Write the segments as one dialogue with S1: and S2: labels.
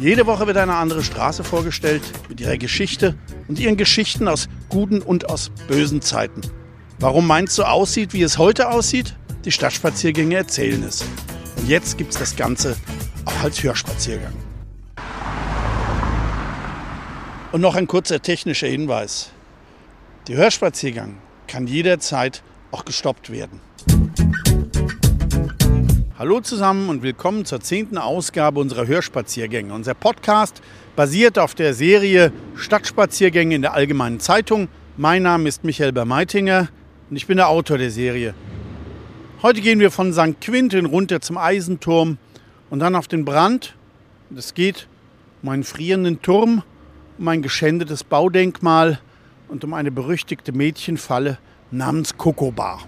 S1: Jede Woche wird eine andere Straße vorgestellt mit ihrer Geschichte und ihren Geschichten aus guten und aus bösen Zeiten. Warum Mainz so aussieht, wie es heute aussieht? Die Stadtspaziergänge erzählen es. Und jetzt gibt es das Ganze auch als Hörspaziergang. Und noch ein kurzer technischer Hinweis. Der Hörspaziergang kann jederzeit auch gestoppt werden. Hallo zusammen und willkommen zur zehnten Ausgabe unserer Hörspaziergänge. Unser Podcast basiert auf der Serie Stadtspaziergänge in der Allgemeinen Zeitung. Mein Name ist Michael Bermeitinger und ich bin der Autor der Serie. Heute gehen wir von St. Quintin runter zum Eisenturm und dann auf den Brand. Es geht um einen frierenden Turm, um ein geschändetes Baudenkmal und um eine berüchtigte Mädchenfalle namens Kokobar.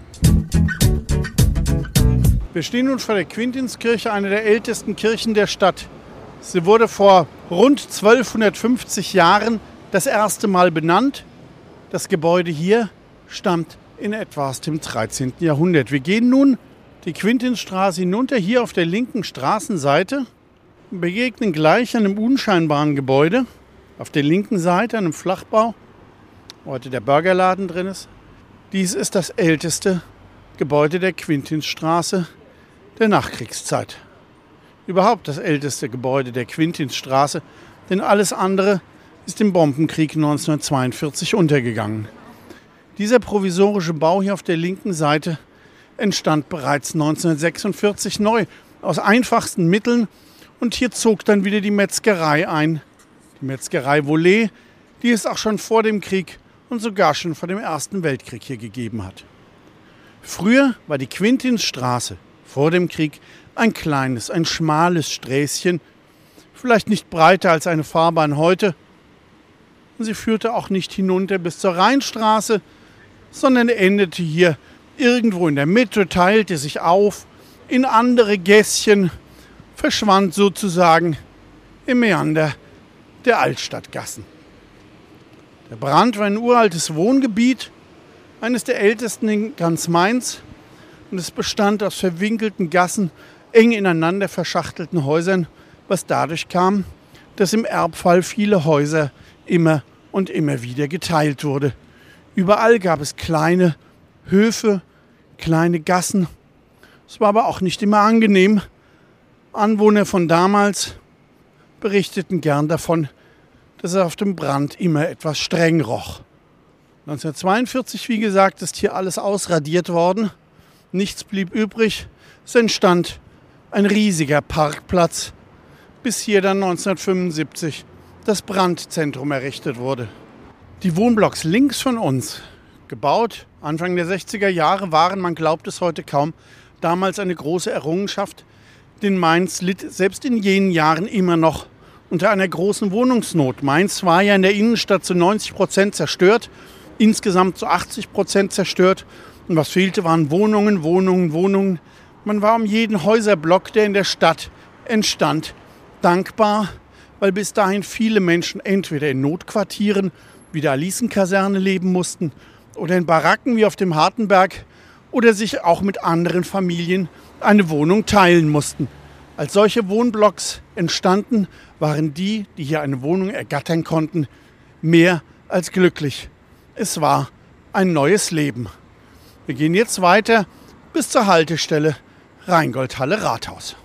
S1: Wir stehen nun vor der Quintinskirche, einer der ältesten Kirchen der Stadt. Sie wurde vor rund 1250 Jahren das erste Mal benannt. Das Gebäude hier stammt in etwa aus dem 13. Jahrhundert. Wir gehen nun die Quintinstraße hinunter, hier auf der linken Straßenseite, und begegnen gleich einem unscheinbaren Gebäude. Auf der linken Seite, einem Flachbau, wo heute der Burgerladen drin ist. Dies ist das älteste Gebäude der Quintinsstraße der Nachkriegszeit. Überhaupt das älteste Gebäude der Quintinsstraße, denn alles andere ist im Bombenkrieg 1942 untergegangen. Dieser provisorische Bau hier auf der linken Seite entstand bereits 1946 neu aus einfachsten Mitteln und hier zog dann wieder die Metzgerei ein. Die Metzgerei Volet, die es auch schon vor dem Krieg und sogar schon vor dem Ersten Weltkrieg hier gegeben hat. Früher war die Quintinsstraße vor dem Krieg ein kleines, ein schmales Sträßchen, vielleicht nicht breiter als eine Fahrbahn heute. Sie führte auch nicht hinunter bis zur Rheinstraße, sondern endete hier irgendwo in der Mitte, teilte sich auf in andere Gässchen, verschwand sozusagen im Meander der Altstadtgassen. Der Brand war ein uraltes Wohngebiet, eines der ältesten in ganz Mainz, und es bestand aus verwinkelten Gassen, eng ineinander verschachtelten Häusern, was dadurch kam, dass im Erbfall viele Häuser immer und immer wieder geteilt wurde. Überall gab es kleine Höfe, kleine Gassen. Es war aber auch nicht immer angenehm. Anwohner von damals berichteten gern davon, dass es auf dem Brand immer etwas streng roch. 1942, wie gesagt, ist hier alles ausradiert worden nichts blieb übrig. Es entstand ein riesiger Parkplatz, bis hier dann 1975 das Brandzentrum errichtet wurde. Die Wohnblocks links von uns, gebaut Anfang der 60er Jahre, waren, man glaubt es heute kaum, damals eine große Errungenschaft, denn Mainz litt selbst in jenen Jahren immer noch unter einer großen Wohnungsnot. Mainz war ja in der Innenstadt zu 90 Prozent zerstört, insgesamt zu 80 Prozent zerstört und was fehlte, waren Wohnungen, Wohnungen, Wohnungen. Man war um jeden Häuserblock, der in der Stadt entstand, dankbar, weil bis dahin viele Menschen entweder in Notquartieren wie der Alicenkaserne leben mussten oder in Baracken wie auf dem Hartenberg oder sich auch mit anderen Familien eine Wohnung teilen mussten. Als solche Wohnblocks entstanden, waren die, die hier eine Wohnung ergattern konnten, mehr als glücklich. Es war ein neues Leben. Wir gehen jetzt weiter bis zur Haltestelle Rheingoldhalle Rathaus.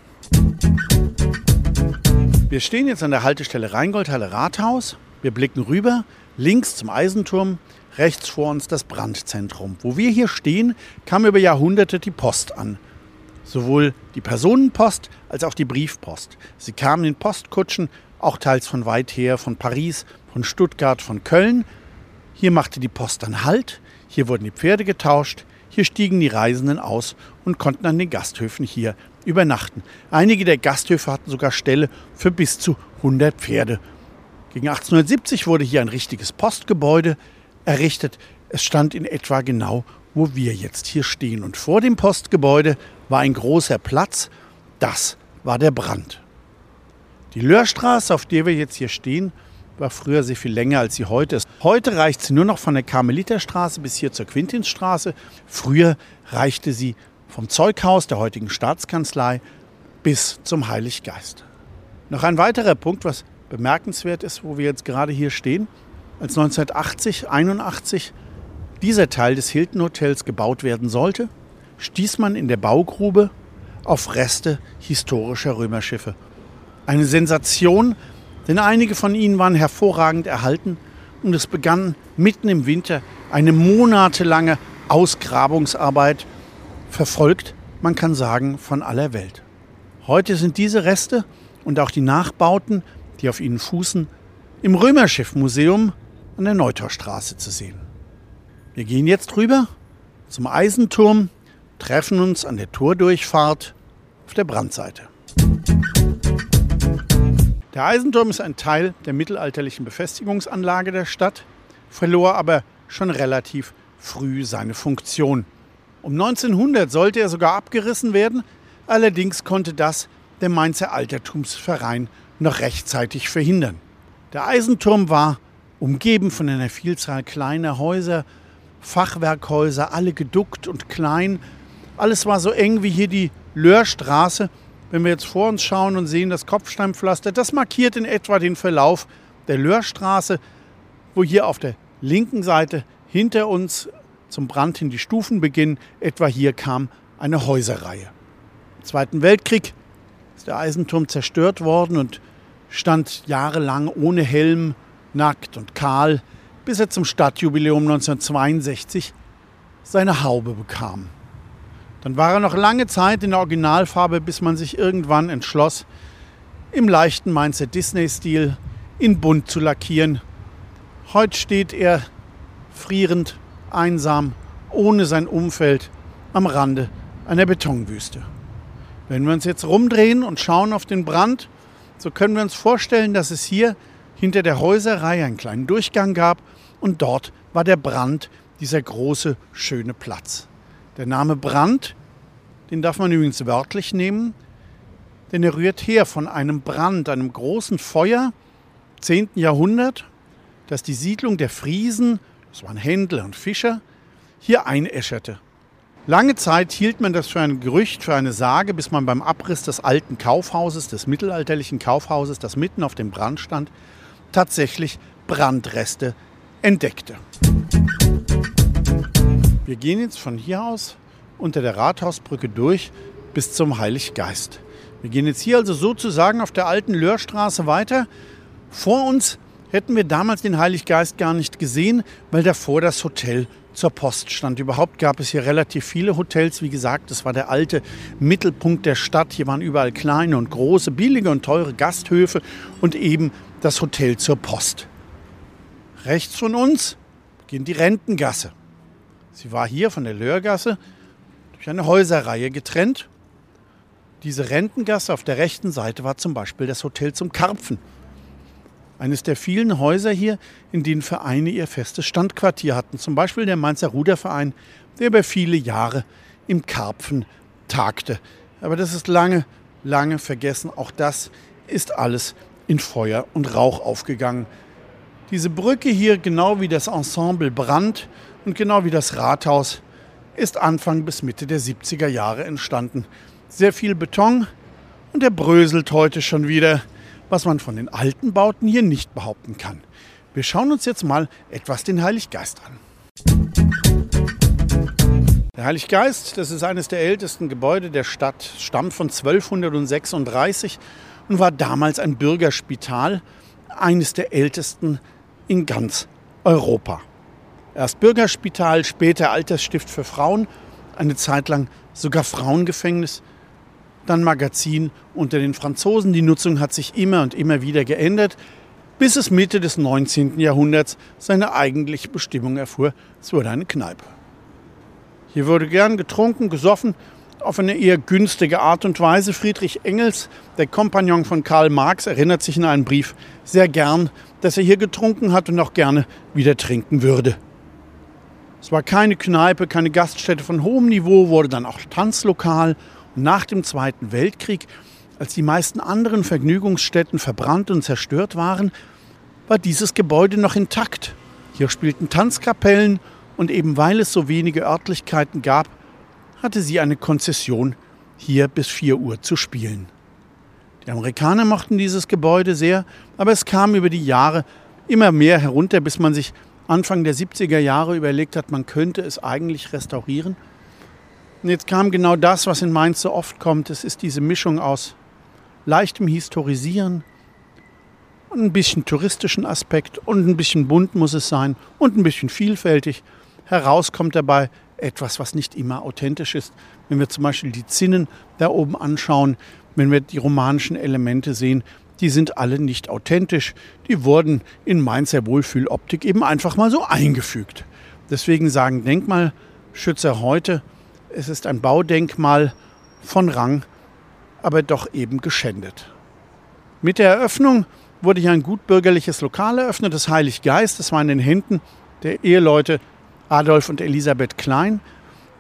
S1: Wir stehen jetzt an der Haltestelle Rheingoldhalle Rathaus. Wir blicken rüber, links zum Eisenturm, rechts vor uns das Brandzentrum. Wo wir hier stehen, kam über Jahrhunderte die Post an. Sowohl die Personenpost als auch die Briefpost. Sie kamen in Postkutschen, auch teils von weit her, von Paris, von Stuttgart, von Köln. Hier machte die Post dann Halt, hier wurden die Pferde getauscht, hier stiegen die Reisenden aus und konnten an den Gasthöfen hier übernachten. Einige der Gasthöfe hatten sogar Ställe für bis zu 100 Pferde. Gegen 1870 wurde hier ein richtiges Postgebäude errichtet. Es stand in etwa genau, wo wir jetzt hier stehen. Und vor dem Postgebäude war ein großer Platz. Das war der Brand. Die Löhrstraße, auf der wir jetzt hier stehen, war früher sehr viel länger, als sie heute ist. Heute reicht sie nur noch von der Karmeliterstraße bis hier zur Quintinsstraße. Früher reichte sie vom Zeughaus der heutigen Staatskanzlei bis zum Heiliggeist. Noch ein weiterer Punkt, was bemerkenswert ist, wo wir jetzt gerade hier stehen. Als 1980, 81 dieser Teil des Hilton Hotels gebaut werden sollte, stieß man in der Baugrube auf Reste historischer Römerschiffe. Eine Sensation, denn einige von ihnen waren hervorragend erhalten und es begann mitten im Winter eine monatelange Ausgrabungsarbeit, verfolgt, man kann sagen, von aller Welt. Heute sind diese Reste und auch die Nachbauten, die auf ihnen fußen, im Römerschiffmuseum an der Neutorstraße zu sehen. Wir gehen jetzt rüber zum Eisenturm, treffen uns an der Tordurchfahrt auf der Brandseite. Der Eisenturm ist ein Teil der mittelalterlichen Befestigungsanlage der Stadt, verlor aber schon relativ früh seine Funktion. Um 1900 sollte er sogar abgerissen werden, allerdings konnte das der Mainzer Altertumsverein noch rechtzeitig verhindern. Der Eisenturm war umgeben von einer Vielzahl kleiner Häuser, Fachwerkhäuser, alle geduckt und klein. Alles war so eng wie hier die Löhrstraße. Wenn wir jetzt vor uns schauen und sehen das Kopfsteinpflaster, das markiert in etwa den Verlauf der Löhrstraße, wo hier auf der linken Seite hinter uns zum Brand hin die Stufen beginnen. Etwa hier kam eine Häuserreihe. Im Zweiten Weltkrieg ist der Eisenturm zerstört worden und stand jahrelang ohne Helm, nackt und kahl, bis er zum Stadtjubiläum 1962 seine Haube bekam. Dann war er noch lange Zeit in der Originalfarbe, bis man sich irgendwann entschloss, im leichten Mainzer Disney-Stil in bunt zu lackieren. Heute steht er frierend, einsam, ohne sein Umfeld am Rande einer Betonwüste. Wenn wir uns jetzt rumdrehen und schauen auf den Brand, so können wir uns vorstellen, dass es hier hinter der Häuserreihe einen kleinen Durchgang gab und dort war der Brand, dieser große, schöne Platz. Der Name Brand, den darf man übrigens wörtlich nehmen, denn er rührt her von einem Brand, einem großen Feuer, 10. Jahrhundert, das die Siedlung der Friesen, das waren Händler und Fischer, hier einäscherte. Lange Zeit hielt man das für ein Gerücht, für eine Sage, bis man beim Abriss des alten Kaufhauses, des mittelalterlichen Kaufhauses, das mitten auf dem Brand stand, tatsächlich Brandreste entdeckte. Wir gehen jetzt von hier aus unter der Rathausbrücke durch bis zum Heiliggeist. Wir gehen jetzt hier also sozusagen auf der alten Löhrstraße weiter. Vor uns hätten wir damals den Heiliggeist gar nicht gesehen, weil davor das Hotel zur Post stand. Überhaupt gab es hier relativ viele Hotels. Wie gesagt, das war der alte Mittelpunkt der Stadt. Hier waren überall kleine und große, billige und teure Gasthöfe und eben das Hotel zur Post. Rechts von uns beginnt die Rentengasse. Sie war hier von der Löhrgasse durch eine Häuserreihe getrennt. Diese Rentengasse auf der rechten Seite war zum Beispiel das Hotel zum Karpfen. Eines der vielen Häuser hier, in denen Vereine ihr festes Standquartier hatten. Zum Beispiel der Mainzer Ruderverein, der über viele Jahre im Karpfen tagte. Aber das ist lange, lange vergessen. Auch das ist alles in Feuer und Rauch aufgegangen. Diese Brücke hier, genau wie das Ensemble Brand und genau wie das Rathaus, ist Anfang bis Mitte der 70er Jahre entstanden. Sehr viel Beton und er bröselt heute schon wieder was man von den alten Bauten hier nicht behaupten kann. Wir schauen uns jetzt mal etwas den Heiliggeist an. Der Heiliggeist, das ist eines der ältesten Gebäude der Stadt, stammt von 1236 und war damals ein Bürgerspital, eines der ältesten in ganz Europa. Erst Bürgerspital, später Altersstift für Frauen, eine Zeit lang sogar Frauengefängnis dann Magazin unter den Franzosen. Die Nutzung hat sich immer und immer wieder geändert, bis es Mitte des 19. Jahrhunderts seine eigentliche Bestimmung erfuhr. Es wurde eine Kneipe. Hier wurde gern getrunken, gesoffen auf eine eher günstige Art und Weise. Friedrich Engels, der Kompagnon von Karl Marx, erinnert sich in einem Brief sehr gern, dass er hier getrunken hat und auch gerne wieder trinken würde. Es war keine Kneipe, keine Gaststätte von hohem Niveau, wurde dann auch Tanzlokal. Und nach dem Zweiten Weltkrieg, als die meisten anderen Vergnügungsstätten verbrannt und zerstört waren, war dieses Gebäude noch intakt. Hier spielten Tanzkapellen und eben weil es so wenige Örtlichkeiten gab, hatte sie eine Konzession, hier bis 4 Uhr zu spielen. Die Amerikaner mochten dieses Gebäude sehr, aber es kam über die Jahre immer mehr herunter, bis man sich Anfang der 70er Jahre überlegt hat, man könnte es eigentlich restaurieren. Und jetzt kam genau das, was in Mainz so oft kommt. Es ist diese Mischung aus leichtem Historisieren ein bisschen touristischen Aspekt und ein bisschen bunt muss es sein und ein bisschen vielfältig. Heraus kommt dabei etwas, was nicht immer authentisch ist. Wenn wir zum Beispiel die Zinnen da oben anschauen, wenn wir die romanischen Elemente sehen, die sind alle nicht authentisch. Die wurden in Mainzer Wohlfühloptik eben einfach mal so eingefügt. Deswegen sagen Denkmalschützer heute, es ist ein Baudenkmal von Rang, aber doch eben geschändet. Mit der Eröffnung wurde hier ein gutbürgerliches Lokal eröffnet, das Heilig Geist. Das war in den Händen der Eheleute Adolf und Elisabeth Klein,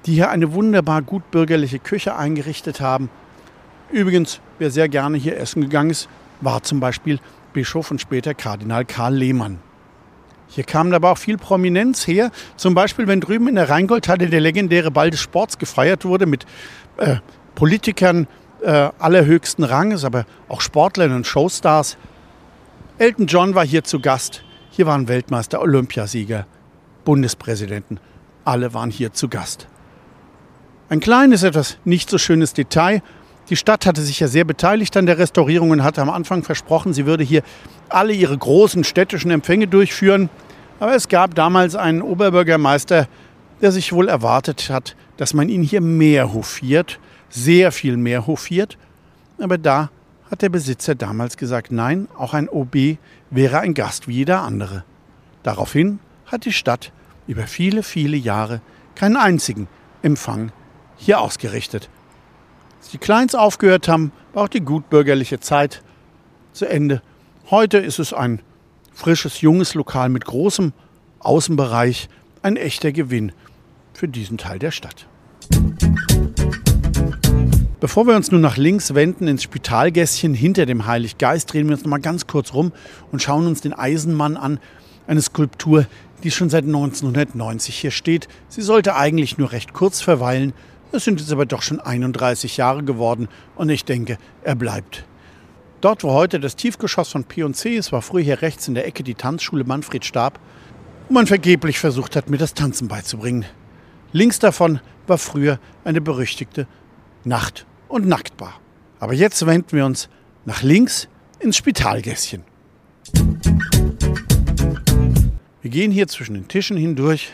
S1: die hier eine wunderbar gutbürgerliche Küche eingerichtet haben. Übrigens, wer sehr gerne hier essen gegangen ist, war zum Beispiel Bischof und später Kardinal Karl Lehmann. Hier kam aber auch viel Prominenz her. Zum Beispiel, wenn drüben in der Rheingoldhalle der legendäre Ball des Sports gefeiert wurde mit äh, Politikern äh, allerhöchsten Ranges, aber auch Sportlern und Showstars. Elton John war hier zu Gast. Hier waren Weltmeister, Olympiasieger, Bundespräsidenten. Alle waren hier zu Gast. Ein kleines, etwas nicht so schönes Detail. Die Stadt hatte sich ja sehr beteiligt an der Restaurierung und hatte am Anfang versprochen, sie würde hier alle ihre großen städtischen Empfänge durchführen. Aber es gab damals einen Oberbürgermeister, der sich wohl erwartet hat, dass man ihn hier mehr hofiert, sehr viel mehr hofiert. Aber da hat der Besitzer damals gesagt, nein, auch ein OB wäre ein Gast wie jeder andere. Daraufhin hat die Stadt über viele, viele Jahre keinen einzigen Empfang hier ausgerichtet. Als die Kleins aufgehört haben, war auch die gutbürgerliche Zeit zu Ende. Heute ist es ein frisches, junges Lokal mit großem Außenbereich, ein echter Gewinn für diesen Teil der Stadt. Bevor wir uns nun nach links wenden ins Spitalgässchen hinter dem Heiliggeist, drehen wir uns noch mal ganz kurz rum und schauen uns den Eisenmann an, eine Skulptur, die schon seit 1990 hier steht. Sie sollte eigentlich nur recht kurz verweilen, es sind jetzt aber doch schon 31 Jahre geworden und ich denke, er bleibt. Dort, wo heute das Tiefgeschoss von P&C ist, war früher hier rechts in der Ecke die Tanzschule Manfred Stab, wo man vergeblich versucht hat, mir das Tanzen beizubringen. Links davon war früher eine berüchtigte Nacht- und Nacktbar. Aber jetzt wenden wir uns nach links ins Spitalgässchen. Wir gehen hier zwischen den Tischen hindurch,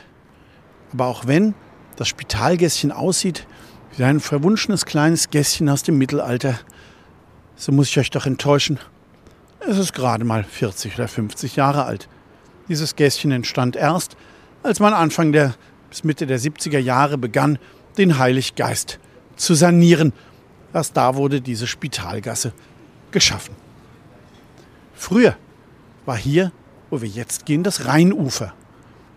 S1: aber auch wenn das Spitalgässchen aussieht wie ein verwunschenes kleines Gässchen aus dem Mittelalter, so muss ich euch doch enttäuschen. Es ist gerade mal 40 oder 50 Jahre alt. Dieses Gässchen entstand erst, als man Anfang der bis Mitte der 70er Jahre begann, den Heiliggeist zu sanieren. Erst da wurde diese Spitalgasse geschaffen. Früher war hier, wo wir jetzt gehen, das Rheinufer.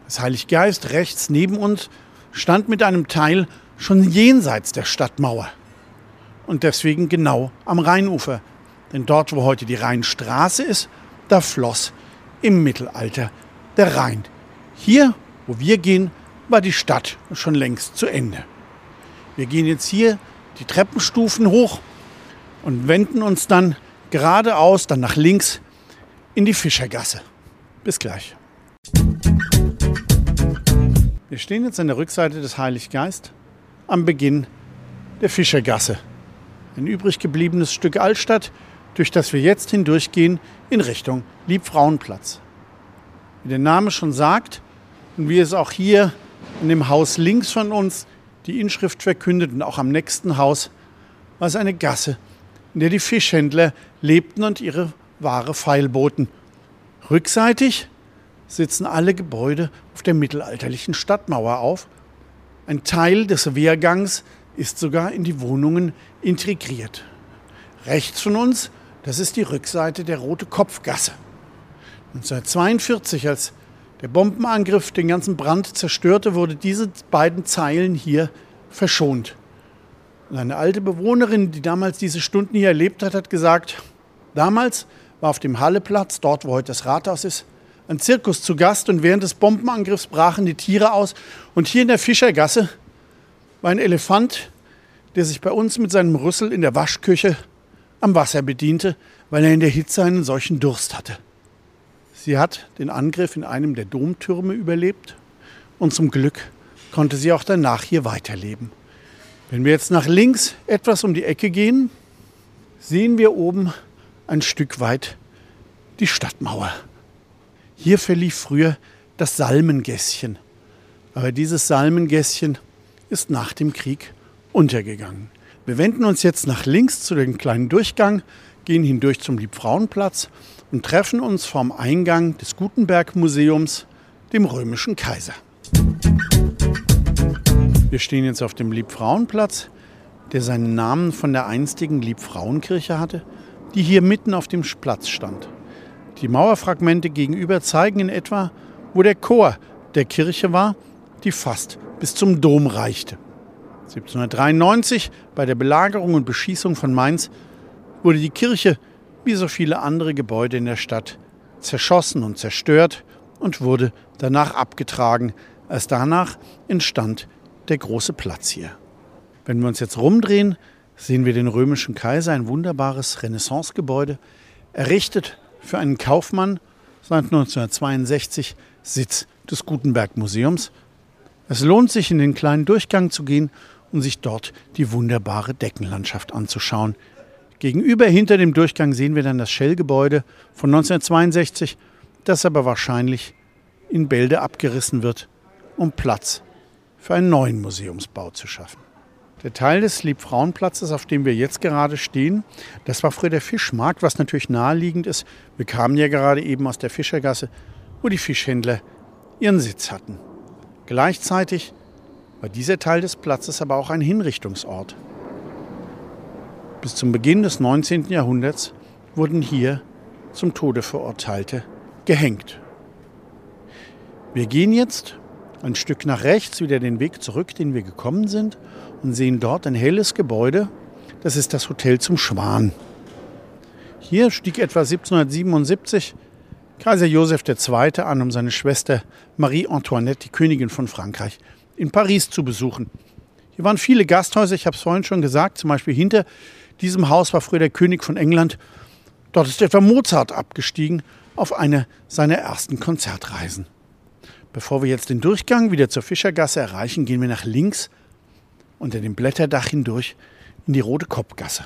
S1: Das Heiliggeist rechts neben uns stand mit einem Teil schon jenseits der Stadtmauer. Und deswegen genau am Rheinufer. Denn dort, wo heute die Rheinstraße ist, da floss im Mittelalter der Rhein. Hier, wo wir gehen, war die Stadt schon längst zu Ende. Wir gehen jetzt hier die Treppenstufen hoch und wenden uns dann geradeaus, dann nach links in die Fischergasse. Bis gleich. Wir stehen jetzt an der Rückseite des Heiliggeist am Beginn der Fischergasse. Ein übrig gebliebenes Stück Altstadt, durch das wir jetzt hindurchgehen in Richtung Liebfrauenplatz. Wie der Name schon sagt und wie es auch hier in dem Haus links von uns die Inschrift verkündet und auch am nächsten Haus, war es eine Gasse, in der die Fischhändler lebten und ihre Ware feilboten. Rückseitig sitzen alle Gebäude auf der mittelalterlichen Stadtmauer auf. Ein Teil des Wehrgangs ist sogar in die Wohnungen integriert. Rechts von uns, das ist die Rückseite der Rote Kopfgasse. 1942, als der Bombenangriff den ganzen Brand zerstörte, wurde diese beiden Zeilen hier verschont. Und eine alte Bewohnerin, die damals diese Stunden hier erlebt hat, hat gesagt, damals war auf dem Halleplatz, dort wo heute das Rathaus ist, ein Zirkus zu Gast und während des Bombenangriffs brachen die Tiere aus. Und hier in der Fischergasse war ein Elefant, der sich bei uns mit seinem Rüssel in der Waschküche am Wasser bediente, weil er in der Hitze einen solchen Durst hatte. Sie hat den Angriff in einem der Domtürme überlebt und zum Glück konnte sie auch danach hier weiterleben. Wenn wir jetzt nach links etwas um die Ecke gehen, sehen wir oben ein Stück weit die Stadtmauer. Hier verlief früher das Salmengässchen. Aber dieses Salmengässchen ist nach dem Krieg untergegangen. Wir wenden uns jetzt nach links zu dem kleinen Durchgang, gehen hindurch zum Liebfrauenplatz und treffen uns vorm Eingang des Gutenberg-Museums, dem römischen Kaiser. Wir stehen jetzt auf dem Liebfrauenplatz, der seinen Namen von der einstigen Liebfrauenkirche hatte, die hier mitten auf dem Platz stand. Die Mauerfragmente gegenüber zeigen in etwa, wo der Chor der Kirche war, die fast bis zum Dom reichte. 1793, bei der Belagerung und Beschießung von Mainz, wurde die Kirche, wie so viele andere Gebäude in der Stadt, zerschossen und zerstört und wurde danach abgetragen. Erst danach entstand der große Platz hier. Wenn wir uns jetzt rumdrehen, sehen wir den römischen Kaiser, ein wunderbares Renaissancegebäude, errichtet für einen Kaufmann seit 1962 Sitz des Gutenberg Museums. Es lohnt sich, in den kleinen Durchgang zu gehen und sich dort die wunderbare Deckenlandschaft anzuschauen. Gegenüber hinter dem Durchgang sehen wir dann das Shell-Gebäude von 1962, das aber wahrscheinlich in Bälde abgerissen wird, um Platz für einen neuen Museumsbau zu schaffen. Der Teil des Liebfrauenplatzes, auf dem wir jetzt gerade stehen, das war früher der Fischmarkt, was natürlich naheliegend ist. Wir kamen ja gerade eben aus der Fischergasse, wo die Fischhändler ihren Sitz hatten. Gleichzeitig war dieser Teil des Platzes aber auch ein Hinrichtungsort. Bis zum Beginn des 19. Jahrhunderts wurden hier zum Tode Verurteilte gehängt. Wir gehen jetzt ein Stück nach rechts wieder den Weg zurück, den wir gekommen sind, und sehen dort ein helles Gebäude. Das ist das Hotel zum Schwan. Hier stieg etwa 1777 Kaiser Joseph II. an, um seine Schwester Marie Antoinette, die Königin von Frankreich, in Paris zu besuchen. Hier waren viele Gasthäuser, ich habe es vorhin schon gesagt, zum Beispiel hinter diesem Haus war früher der König von England. Dort ist etwa Mozart abgestiegen auf eine seiner ersten Konzertreisen. Bevor wir jetzt den Durchgang wieder zur Fischergasse erreichen, gehen wir nach links unter dem Blätterdach hindurch in die Rote Kopfgasse.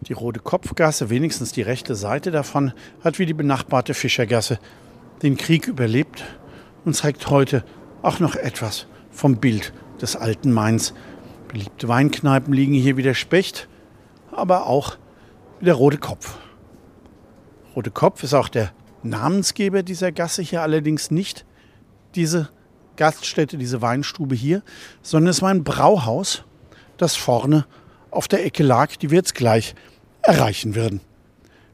S1: Die Rote Kopfgasse, wenigstens die rechte Seite davon, hat wie die benachbarte Fischergasse den Krieg überlebt und zeigt heute auch noch etwas vom Bild des alten Mainz. Beliebte Weinkneipen liegen hier wie der Specht, aber auch wie der Rote Kopf. Rote Kopf ist auch der Namensgeber dieser Gasse hier allerdings nicht diese Gaststätte, diese Weinstube hier, sondern es war ein Brauhaus, das vorne auf der Ecke lag, die wir jetzt gleich erreichen werden.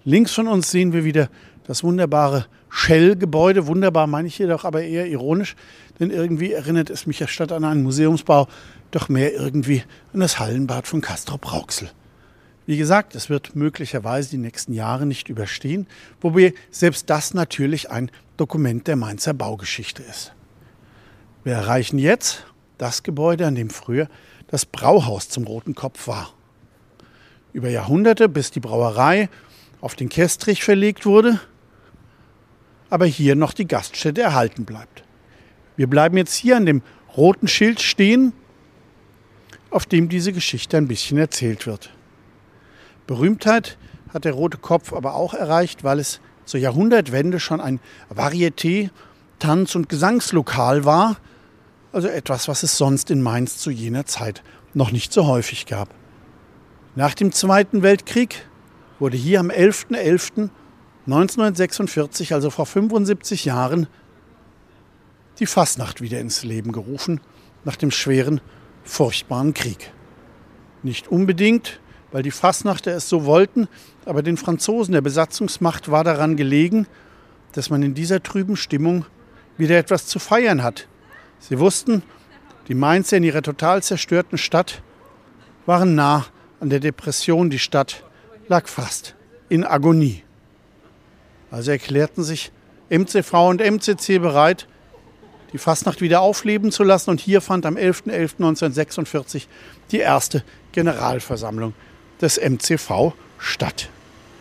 S1: Links von uns sehen wir wieder das wunderbare Shell-Gebäude. Wunderbar meine ich jedoch aber eher ironisch, denn irgendwie erinnert es mich ja statt an einen Museumsbau doch mehr irgendwie an das Hallenbad von Castrop Rauxel. Wie gesagt, es wird möglicherweise die nächsten Jahre nicht überstehen, wobei selbst das natürlich ein Dokument der Mainzer Baugeschichte ist. Wir erreichen jetzt das Gebäude, an dem früher das Brauhaus zum Roten Kopf war. Über Jahrhunderte, bis die Brauerei auf den Kestrich verlegt wurde, aber hier noch die Gaststätte erhalten bleibt. Wir bleiben jetzt hier an dem roten Schild stehen, auf dem diese Geschichte ein bisschen erzählt wird. Berühmtheit hat der Rote Kopf aber auch erreicht, weil es zur Jahrhundertwende schon ein Varieté, Tanz- und Gesangslokal war, also etwas, was es sonst in Mainz zu jener Zeit noch nicht so häufig gab. Nach dem Zweiten Weltkrieg wurde hier am 11.11.1946, also vor 75 Jahren, die Fasnacht wieder ins Leben gerufen, nach dem schweren, furchtbaren Krieg. Nicht unbedingt, weil die Fassnachter es so wollten, aber den Franzosen der Besatzungsmacht war daran gelegen, dass man in dieser trüben Stimmung wieder etwas zu feiern hat. Sie wussten, die Mainzer in ihrer total zerstörten Stadt waren nah an der Depression. Die Stadt lag fast in Agonie. Also erklärten sich MCV und MCC bereit, die Fastnacht wieder aufleben zu lassen. Und hier fand am 11.11.1946 die erste Generalversammlung des MCV statt.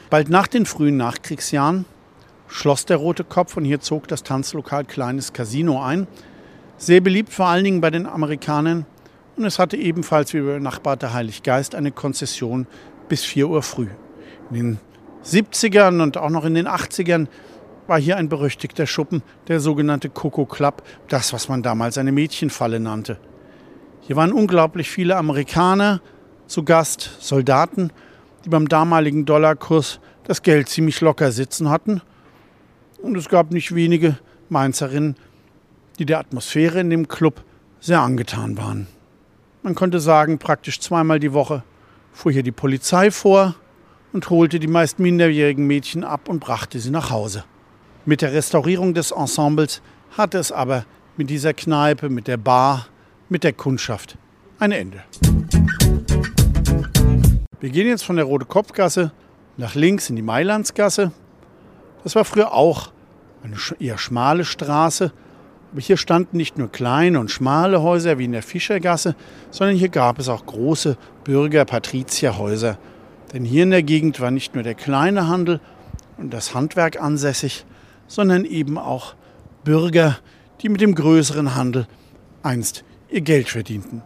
S1: Bald nach den frühen Nachkriegsjahren schloss der Rote Kopf und hier zog das Tanzlokal Kleines Casino ein. Sehr beliebt vor allen Dingen bei den Amerikanern und es hatte ebenfalls wie benachbarte Heiliggeist eine Konzession bis 4 Uhr früh. In den 70ern und auch noch in den 80ern war hier ein berüchtigter Schuppen, der sogenannte Coco Club, das, was man damals eine Mädchenfalle nannte. Hier waren unglaublich viele Amerikaner zu Gast, Soldaten, die beim damaligen Dollarkurs das Geld ziemlich locker sitzen hatten. Und es gab nicht wenige Mainzerinnen, die der Atmosphäre in dem Club sehr angetan waren. Man konnte sagen, praktisch zweimal die Woche fuhr hier die Polizei vor und holte die meist minderjährigen Mädchen ab und brachte sie nach Hause. Mit der Restaurierung des Ensembles hatte es aber mit dieser Kneipe, mit der Bar, mit der Kundschaft ein Ende. Wir gehen jetzt von der Rote Kopfgasse nach links in die Mailandsgasse. Das war früher auch eine eher schmale Straße, aber hier standen nicht nur kleine und schmale Häuser wie in der Fischergasse, sondern hier gab es auch große Bürger-Patrizierhäuser. Denn hier in der Gegend war nicht nur der kleine Handel und das Handwerk ansässig, sondern eben auch Bürger, die mit dem größeren Handel einst ihr Geld verdienten.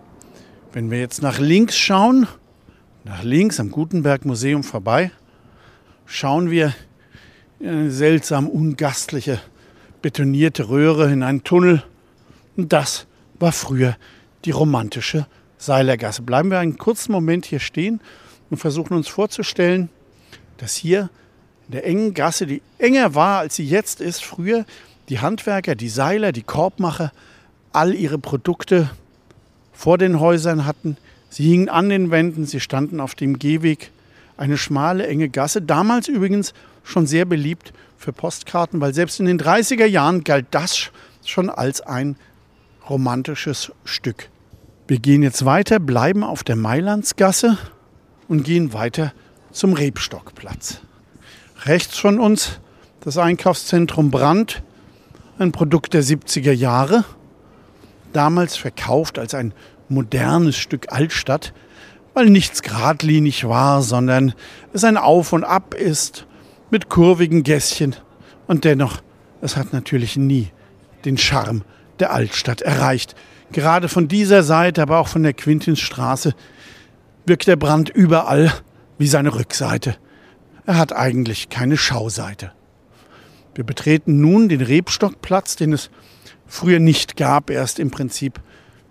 S1: Wenn wir jetzt nach links schauen, nach links am Gutenberg Museum vorbei, schauen wir in eine seltsam ungastliche betonierte Röhre in einen Tunnel. Und das war früher die romantische Seilergasse. Bleiben wir einen kurzen Moment hier stehen und versuchen uns vorzustellen, dass hier in der engen Gasse, die enger war, als sie jetzt ist, früher die Handwerker, die Seiler, die Korbmacher all ihre Produkte vor den Häusern hatten. Sie hingen an den Wänden, sie standen auf dem Gehweg. Eine schmale, enge Gasse, damals übrigens schon sehr beliebt für Postkarten, weil selbst in den 30er Jahren galt das schon als ein romantisches Stück. Wir gehen jetzt weiter, bleiben auf der Mailandsgasse und gehen weiter zum Rebstockplatz. Rechts von uns das Einkaufszentrum Brand, ein Produkt der 70er Jahre, damals verkauft als ein modernes Stück Altstadt, weil nichts geradlinig war, sondern es ein Auf und Ab ist mit kurvigen Gässchen. Und dennoch, es hat natürlich nie den Charme der Altstadt erreicht. Gerade von dieser Seite, aber auch von der Quintinsstraße wirkt der Brand überall wie seine Rückseite. Er hat eigentlich keine Schauseite. Wir betreten nun den Rebstockplatz, den es früher nicht gab, erst im Prinzip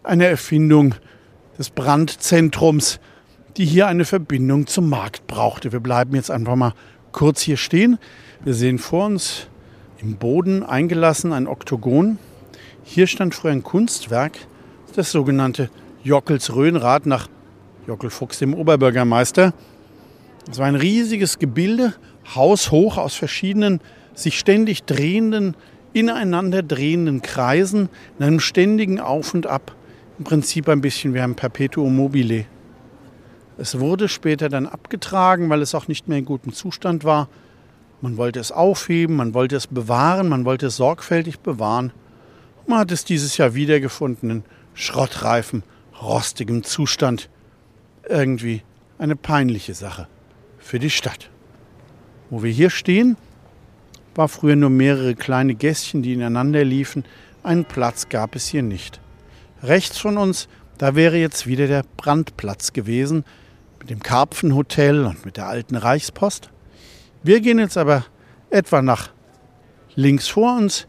S1: eine Erfindung des Brandzentrums, die hier eine Verbindung zum Markt brauchte. Wir bleiben jetzt einfach mal kurz hier stehen. Wir sehen vor uns im Boden eingelassen ein Oktogon. Hier stand früher ein Kunstwerk, das sogenannte Jockels Röhnrad nach Jockel Fuchs, dem Oberbürgermeister. Es war ein riesiges Gebilde, haushoch aus verschiedenen sich ständig drehenden, ineinander drehenden Kreisen, in einem ständigen Auf und Ab. Im Prinzip ein bisschen wie ein Perpetuum mobile. Es wurde später dann abgetragen, weil es auch nicht mehr in gutem Zustand war. Man wollte es aufheben, man wollte es bewahren, man wollte es sorgfältig bewahren. Man hat es dieses Jahr wiedergefunden in schrottreifem, rostigem Zustand. Irgendwie eine peinliche Sache für die Stadt. Wo wir hier stehen, war früher nur mehrere kleine Gässchen, die ineinander liefen. Einen Platz gab es hier nicht. Rechts von uns, da wäre jetzt wieder der Brandplatz gewesen, mit dem Karpfenhotel und mit der alten Reichspost. Wir gehen jetzt aber etwa nach links vor uns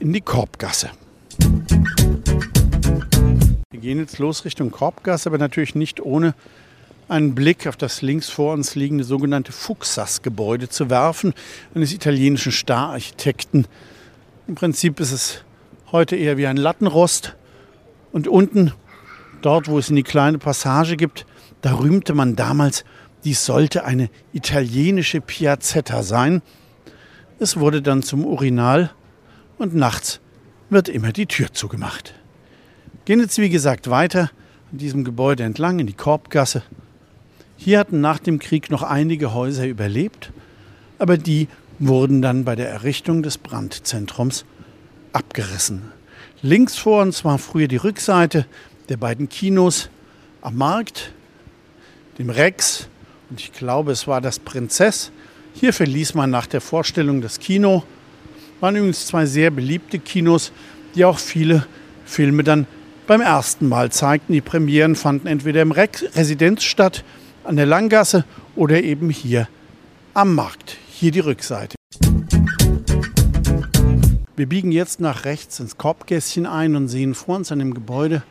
S1: in die Korbgasse. Wir gehen jetzt los Richtung Korbgasse, aber natürlich nicht ohne einen Blick auf das links vor uns liegende sogenannte Fuxas-Gebäude zu werfen, eines italienischen Stararchitekten. Im Prinzip ist es heute eher wie ein Lattenrost Und unten, dort wo es in die kleine Passage gibt, da rühmte man damals, dies sollte eine italienische Piazzetta sein. Es wurde dann zum Urinal und nachts wird immer die Tür zugemacht. Gehen jetzt wie gesagt weiter an diesem Gebäude entlang in die Korbgasse. Hier hatten nach dem Krieg noch einige Häuser überlebt, aber die wurden dann bei der Errichtung des Brandzentrums abgerissen. Links vor uns war früher die Rückseite der beiden Kinos am Markt, dem Rex und ich glaube, es war das Prinzess. Hier verließ man nach der Vorstellung das Kino. Waren übrigens zwei sehr beliebte Kinos, die auch viele Filme dann beim ersten Mal zeigten. Die Premieren fanden entweder im Rex Residenz statt, an der Langgasse oder eben hier am Markt. Hier die Rückseite. Wir biegen jetzt nach rechts ins Korbgässchen ein und sehen vor uns an dem Gebäude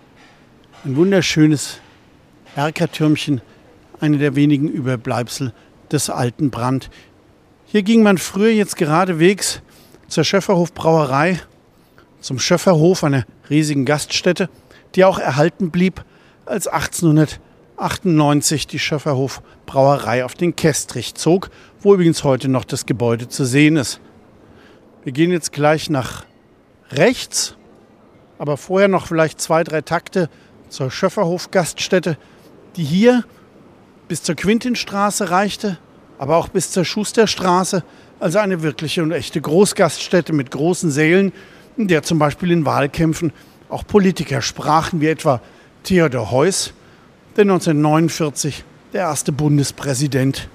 S1: ein wunderschönes Erkertürmchen, eine der wenigen Überbleibsel des alten Brand. Hier ging man früher jetzt geradewegs zur Schöfferhof Brauerei, zum Schöfferhof, einer riesigen Gaststätte, die auch erhalten blieb, als 1898 die Schöfferhof Brauerei auf den Kestrich zog, wo übrigens heute noch das Gebäude zu sehen ist. Wir gehen jetzt gleich nach rechts, aber vorher noch vielleicht zwei, drei Takte zur Schöfferhof-Gaststätte, die hier bis zur Quintinstraße reichte, aber auch bis zur Schusterstraße, also eine wirkliche und echte Großgaststätte mit großen Sälen, in der zum Beispiel in Wahlkämpfen auch Politiker sprachen, wie etwa Theodor Heuss, der 1949 der erste Bundespräsident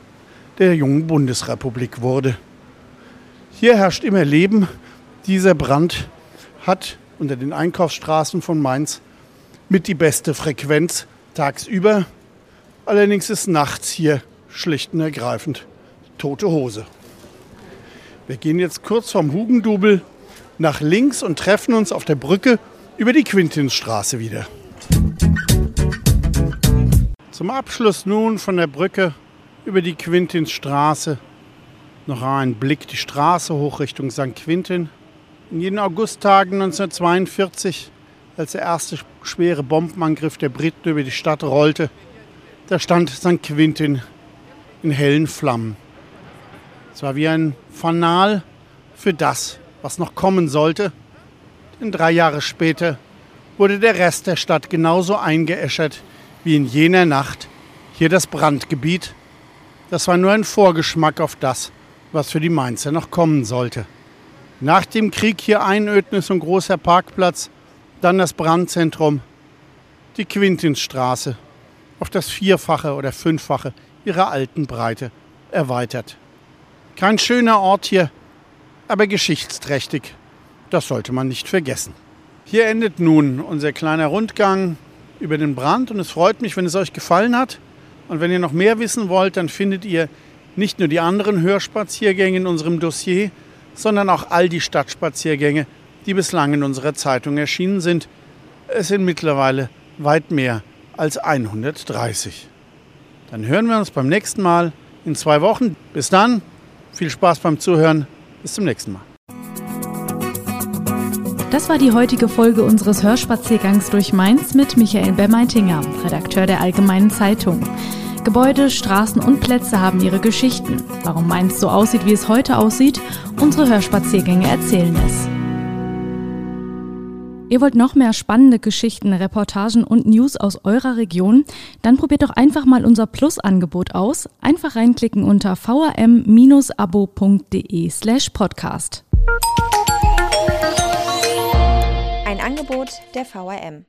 S1: der jungen Bundesrepublik wurde. Hier herrscht immer Leben. Dieser Brand hat unter den Einkaufsstraßen von Mainz mit die beste Frequenz tagsüber. Allerdings ist nachts hier schlicht und ergreifend tote Hose. Wir gehen jetzt kurz vom Hugendubel nach links und treffen uns auf der Brücke über die Quintinsstraße wieder. Zum Abschluss nun von der Brücke über die Quintinsstraße noch ein Blick die Straße hoch Richtung St. Quintin. In jenen Augusttagen 1942, als der erste schwere Bombenangriff der Briten über die Stadt rollte, da stand St. Quintin in hellen Flammen. Es war wie ein Fanal für das, was noch kommen sollte. Denn drei Jahre später wurde der Rest der Stadt genauso eingeäschert wie in jener Nacht hier das Brandgebiet. Das war nur ein Vorgeschmack auf das, was für die Mainzer noch kommen sollte. Nach dem Krieg hier Einödnis und großer Parkplatz, dann das Brandzentrum, die Quintinsstraße, auf das Vierfache oder Fünffache ihrer alten Breite erweitert. Kein schöner Ort hier, aber geschichtsträchtig. Das sollte man nicht vergessen. Hier endet nun unser kleiner Rundgang über den Brand und es freut mich, wenn es euch gefallen hat. Und wenn ihr noch mehr wissen wollt, dann findet ihr nicht nur die anderen Hörspaziergänge in unserem Dossier, sondern auch all die Stadtspaziergänge, die bislang in unserer Zeitung erschienen sind. Es sind mittlerweile weit mehr als 130. Dann hören wir uns beim nächsten Mal in zwei Wochen. Bis dann, viel Spaß beim Zuhören. Bis zum nächsten Mal.
S2: Das war die heutige Folge unseres Hörspaziergangs durch Mainz mit Michael Bermeitinger, Redakteur der Allgemeinen Zeitung. Gebäude, Straßen und Plätze haben ihre Geschichten. Warum Mainz so aussieht, wie es heute aussieht, unsere Hörspaziergänge erzählen es. Ihr wollt noch mehr spannende Geschichten, Reportagen und News aus eurer Region? Dann probiert doch einfach mal unser Plus-Angebot aus. Einfach reinklicken unter vrm-abo.de slash podcast.
S3: Ein Angebot der VRM.